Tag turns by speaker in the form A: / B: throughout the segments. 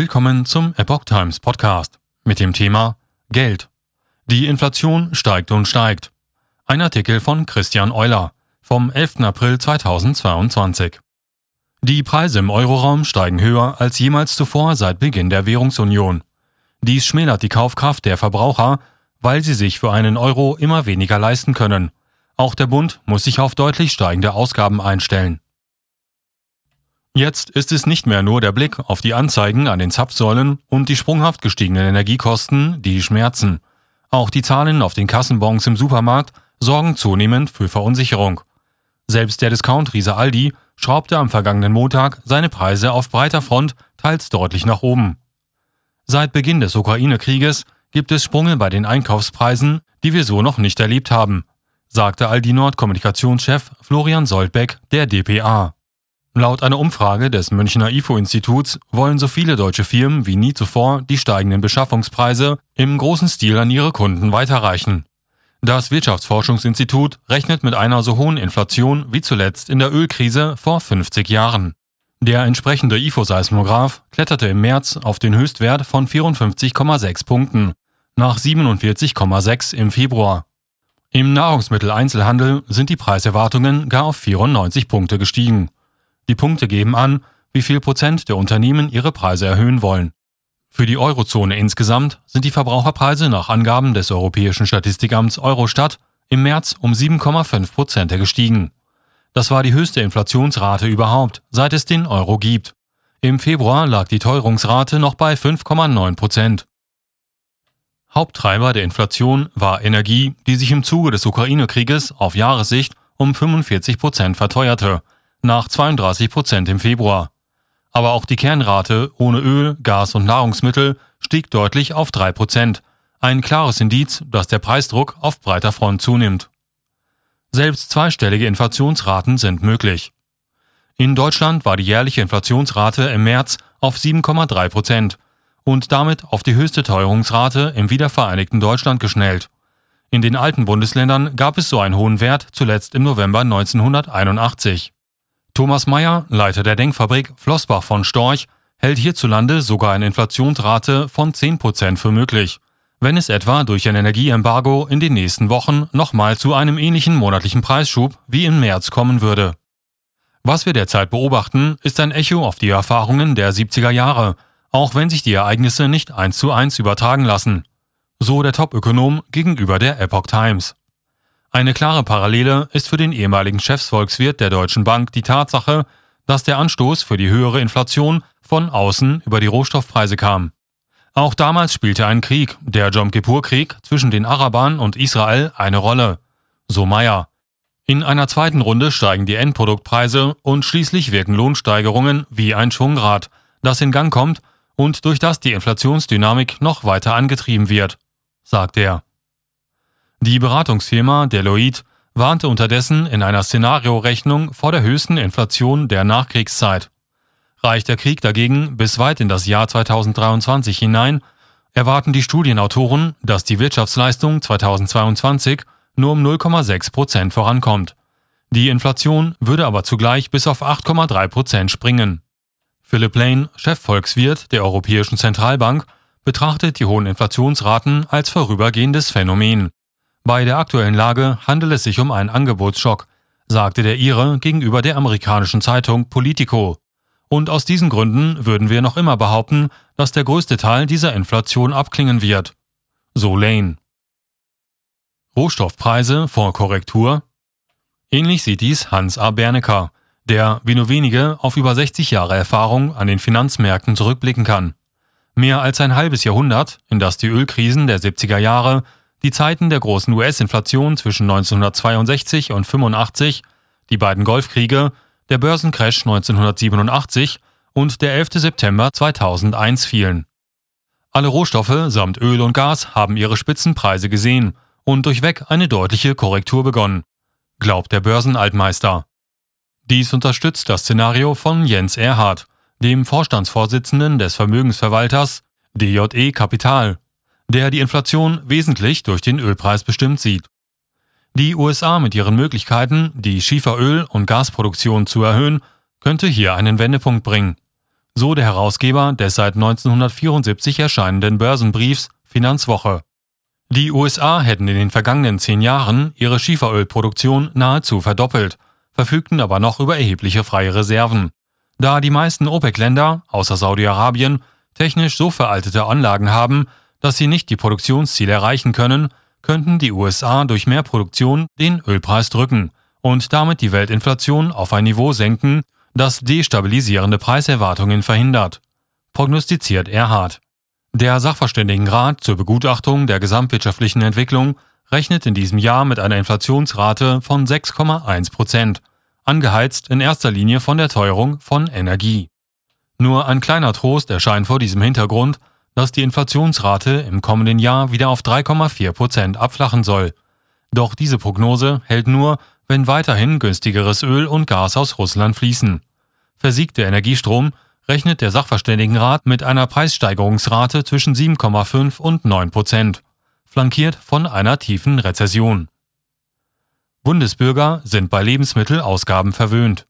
A: Willkommen zum Epoch Times Podcast mit dem Thema Geld. Die Inflation steigt und steigt. Ein Artikel von Christian Euler vom 11. April 2022. Die Preise im Euroraum steigen höher als jemals zuvor seit Beginn der Währungsunion. Dies schmälert die Kaufkraft der Verbraucher, weil sie sich für einen Euro immer weniger leisten können. Auch der Bund muss sich auf deutlich steigende Ausgaben einstellen. Jetzt ist es nicht mehr nur der Blick auf die Anzeigen an den Zapfsäulen und die sprunghaft gestiegenen Energiekosten, die schmerzen. Auch die Zahlen auf den Kassenbons im Supermarkt sorgen zunehmend für Verunsicherung. Selbst der Discount-Riese Aldi schraubte am vergangenen Montag seine Preise auf breiter Front teils deutlich nach oben. Seit Beginn des Ukraine-Krieges gibt es Sprünge bei den Einkaufspreisen, die wir so noch nicht erlebt haben, sagte Aldi Nord Kommunikationschef Florian Soldbeck der DPA. Laut einer Umfrage des Münchner IFO-Instituts wollen so viele deutsche Firmen wie nie zuvor die steigenden Beschaffungspreise im großen Stil an ihre Kunden weiterreichen. Das Wirtschaftsforschungsinstitut rechnet mit einer so hohen Inflation wie zuletzt in der Ölkrise vor 50 Jahren. Der entsprechende IFO-Seismograph kletterte im März auf den Höchstwert von 54,6 Punkten, nach 47,6 im Februar. Im Nahrungsmitteleinzelhandel sind die Preiserwartungen gar auf 94 Punkte gestiegen. Die Punkte geben an, wie viel Prozent der Unternehmen ihre Preise erhöhen wollen. Für die Eurozone insgesamt sind die Verbraucherpreise nach Angaben des Europäischen Statistikamts Eurostat im März um 7,5 Prozent gestiegen. Das war die höchste Inflationsrate überhaupt, seit es den Euro gibt. Im Februar lag die Teuerungsrate noch bei 5,9 Prozent. Haupttreiber der Inflation war Energie, die sich im Zuge des Ukraine-Krieges auf Jahressicht um 45 Prozent verteuerte, nach 32 Prozent im Februar. Aber auch die Kernrate ohne Öl, Gas und Nahrungsmittel stieg deutlich auf 3 Prozent. Ein klares Indiz, dass der Preisdruck auf breiter Front zunimmt. Selbst zweistellige Inflationsraten sind möglich. In Deutschland war die jährliche Inflationsrate im März auf 7,3 Prozent und damit auf die höchste Teuerungsrate im wiedervereinigten Deutschland geschnellt. In den alten Bundesländern gab es so einen hohen Wert zuletzt im November 1981. Thomas Mayer, Leiter der Denkfabrik Flossbach von Storch, hält hierzulande sogar eine Inflationsrate von 10% für möglich, wenn es etwa durch ein Energieembargo in den nächsten Wochen nochmal zu einem ähnlichen monatlichen Preisschub wie im März kommen würde. Was wir derzeit beobachten, ist ein Echo auf die Erfahrungen der 70er Jahre, auch wenn sich die Ereignisse nicht eins zu eins übertragen lassen. So der Top-Ökonom gegenüber der Epoch Times. Eine klare Parallele ist für den ehemaligen Chefsvolkswirt der Deutschen Bank die Tatsache, dass der Anstoß für die höhere Inflation von außen über die Rohstoffpreise kam. Auch damals spielte ein Krieg, der Jom Kippur-Krieg zwischen den Arabern und Israel, eine Rolle. So Meyer. In einer zweiten Runde steigen die Endproduktpreise und schließlich wirken Lohnsteigerungen wie ein Schwungrad, das in Gang kommt und durch das die Inflationsdynamik noch weiter angetrieben wird, sagt er. Die Beratungsfirma Deloitte warnte unterdessen in einer Szenariorechnung vor der höchsten Inflation der Nachkriegszeit. Reicht der Krieg dagegen bis weit in das Jahr 2023 hinein, erwarten die Studienautoren, dass die Wirtschaftsleistung 2022 nur um 0,6 Prozent vorankommt. Die Inflation würde aber zugleich bis auf 8,3 Prozent springen. Philip Lane, Chefvolkswirt der Europäischen Zentralbank, betrachtet die hohen Inflationsraten als vorübergehendes Phänomen. Bei der aktuellen Lage handelt es sich um einen Angebotsschock, sagte der Ire gegenüber der amerikanischen Zeitung Politico. Und aus diesen Gründen würden wir noch immer behaupten, dass der größte Teil dieser Inflation abklingen wird. So Lane. Rohstoffpreise vor Korrektur? Ähnlich sieht dies Hans A. Bernecker, der, wie nur wenige, auf über 60 Jahre Erfahrung an den Finanzmärkten zurückblicken kann. Mehr als ein halbes Jahrhundert, in das die Ölkrisen der 70er Jahre die Zeiten der großen US-Inflation zwischen 1962 und 85, die beiden Golfkriege, der Börsencrash 1987 und der 11. September 2001 fielen. Alle Rohstoffe samt Öl und Gas haben ihre Spitzenpreise gesehen und durchweg eine deutliche Korrektur begonnen, glaubt der Börsenaltmeister. Dies unterstützt das Szenario von Jens Erhard, dem Vorstandsvorsitzenden des Vermögensverwalters DJE Kapital der die Inflation wesentlich durch den Ölpreis bestimmt sieht. Die USA mit ihren Möglichkeiten, die Schieferöl- und Gasproduktion zu erhöhen, könnte hier einen Wendepunkt bringen. So der Herausgeber des seit 1974 erscheinenden Börsenbriefs Finanzwoche. Die USA hätten in den vergangenen zehn Jahren ihre Schieferölproduktion nahezu verdoppelt, verfügten aber noch über erhebliche freie Reserven. Da die meisten OPEC-Länder, außer Saudi-Arabien, technisch so veraltete Anlagen haben, dass sie nicht die Produktionsziele erreichen können, könnten die USA durch mehr Produktion den Ölpreis drücken und damit die Weltinflation auf ein Niveau senken, das destabilisierende Preiserwartungen verhindert, prognostiziert Erhard. Der Sachverständigenrat zur Begutachtung der gesamtwirtschaftlichen Entwicklung rechnet in diesem Jahr mit einer Inflationsrate von 6,1 Prozent, angeheizt in erster Linie von der Teuerung von Energie. Nur ein kleiner Trost erscheint vor diesem Hintergrund, dass die Inflationsrate im kommenden Jahr wieder auf 3,4 Prozent abflachen soll. Doch diese Prognose hält nur, wenn weiterhin günstigeres Öl und Gas aus Russland fließen. Versiegt der Energiestrom, rechnet der Sachverständigenrat mit einer Preissteigerungsrate zwischen 7,5 und 9 Prozent, flankiert von einer tiefen Rezession. Bundesbürger sind bei Lebensmittelausgaben verwöhnt.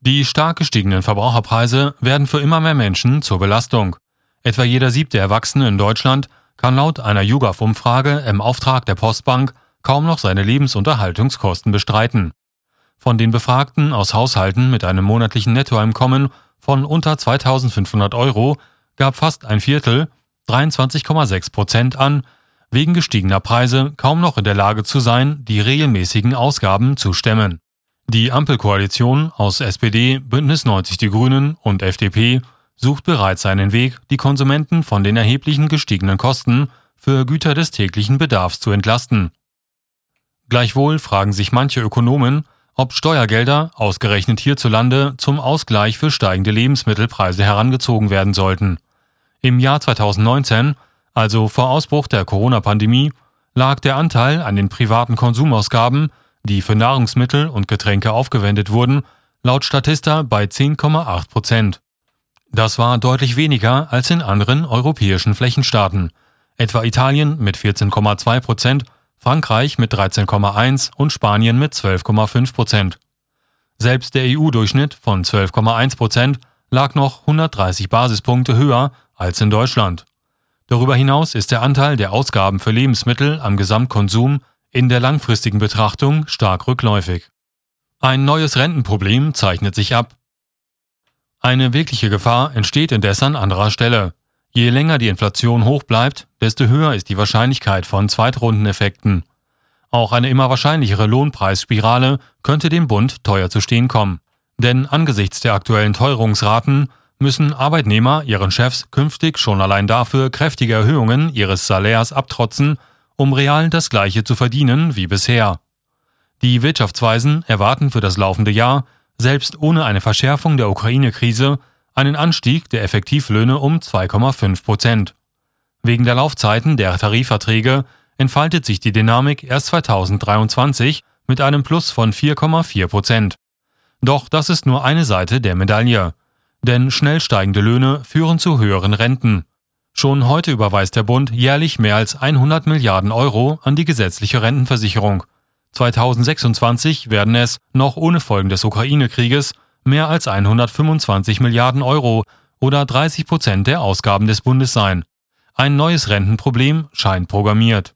A: Die stark gestiegenen Verbraucherpreise werden für immer mehr Menschen zur Belastung. Etwa jeder siebte Erwachsene in Deutschland kann laut einer YouGov-Umfrage im Auftrag der Postbank kaum noch seine Lebensunterhaltungskosten bestreiten. Von den Befragten aus Haushalten mit einem monatlichen Nettoeinkommen von unter 2500 Euro gab fast ein Viertel, 23,6 Prozent an, wegen gestiegener Preise kaum noch in der Lage zu sein, die regelmäßigen Ausgaben zu stemmen. Die Ampelkoalition aus SPD, Bündnis 90 Die Grünen und FDP sucht bereits einen Weg, die Konsumenten von den erheblichen gestiegenen Kosten für Güter des täglichen Bedarfs zu entlasten. Gleichwohl fragen sich manche Ökonomen, ob Steuergelder, ausgerechnet hierzulande, zum Ausgleich für steigende Lebensmittelpreise herangezogen werden sollten. Im Jahr 2019, also vor Ausbruch der Corona-Pandemie, lag der Anteil an den privaten Konsumausgaben, die für Nahrungsmittel und Getränke aufgewendet wurden, laut Statista bei 10,8 Prozent. Das war deutlich weniger als in anderen europäischen Flächenstaaten, etwa Italien mit 14,2 Prozent Frankreich mit 13,1 und Spanien mit 12,5 Prozent. Selbst der EU-Durchschnitt von 12,1 Prozent lag noch 130 Basispunkte höher als in Deutschland. Darüber hinaus ist der Anteil der Ausgaben für Lebensmittel am Gesamtkonsum in der langfristigen Betrachtung stark rückläufig. Ein neues Rentenproblem zeichnet sich ab. Eine wirkliche Gefahr entsteht indes an anderer Stelle. Je länger die Inflation hoch bleibt, desto höher ist die Wahrscheinlichkeit von Zweitrundeneffekten. Auch eine immer wahrscheinlichere Lohnpreisspirale könnte dem Bund teuer zu stehen kommen. Denn angesichts der aktuellen Teuerungsraten müssen Arbeitnehmer ihren Chefs künftig schon allein dafür kräftige Erhöhungen ihres Salärs abtrotzen, um real das gleiche zu verdienen wie bisher. Die Wirtschaftsweisen erwarten für das laufende Jahr, selbst ohne eine Verschärfung der Ukraine-Krise, einen Anstieg der Effektivlöhne um 2,5 Prozent. Wegen der Laufzeiten der Tarifverträge entfaltet sich die Dynamik erst 2023 mit einem Plus von 4,4 Prozent. Doch das ist nur eine Seite der Medaille. Denn schnell steigende Löhne führen zu höheren Renten. Schon heute überweist der Bund jährlich mehr als 100 Milliarden Euro an die gesetzliche Rentenversicherung. 2026 werden es, noch ohne Folgen des Ukraine-Krieges, mehr als 125 Milliarden Euro oder 30 Prozent der Ausgaben des Bundes sein. Ein neues Rentenproblem scheint programmiert.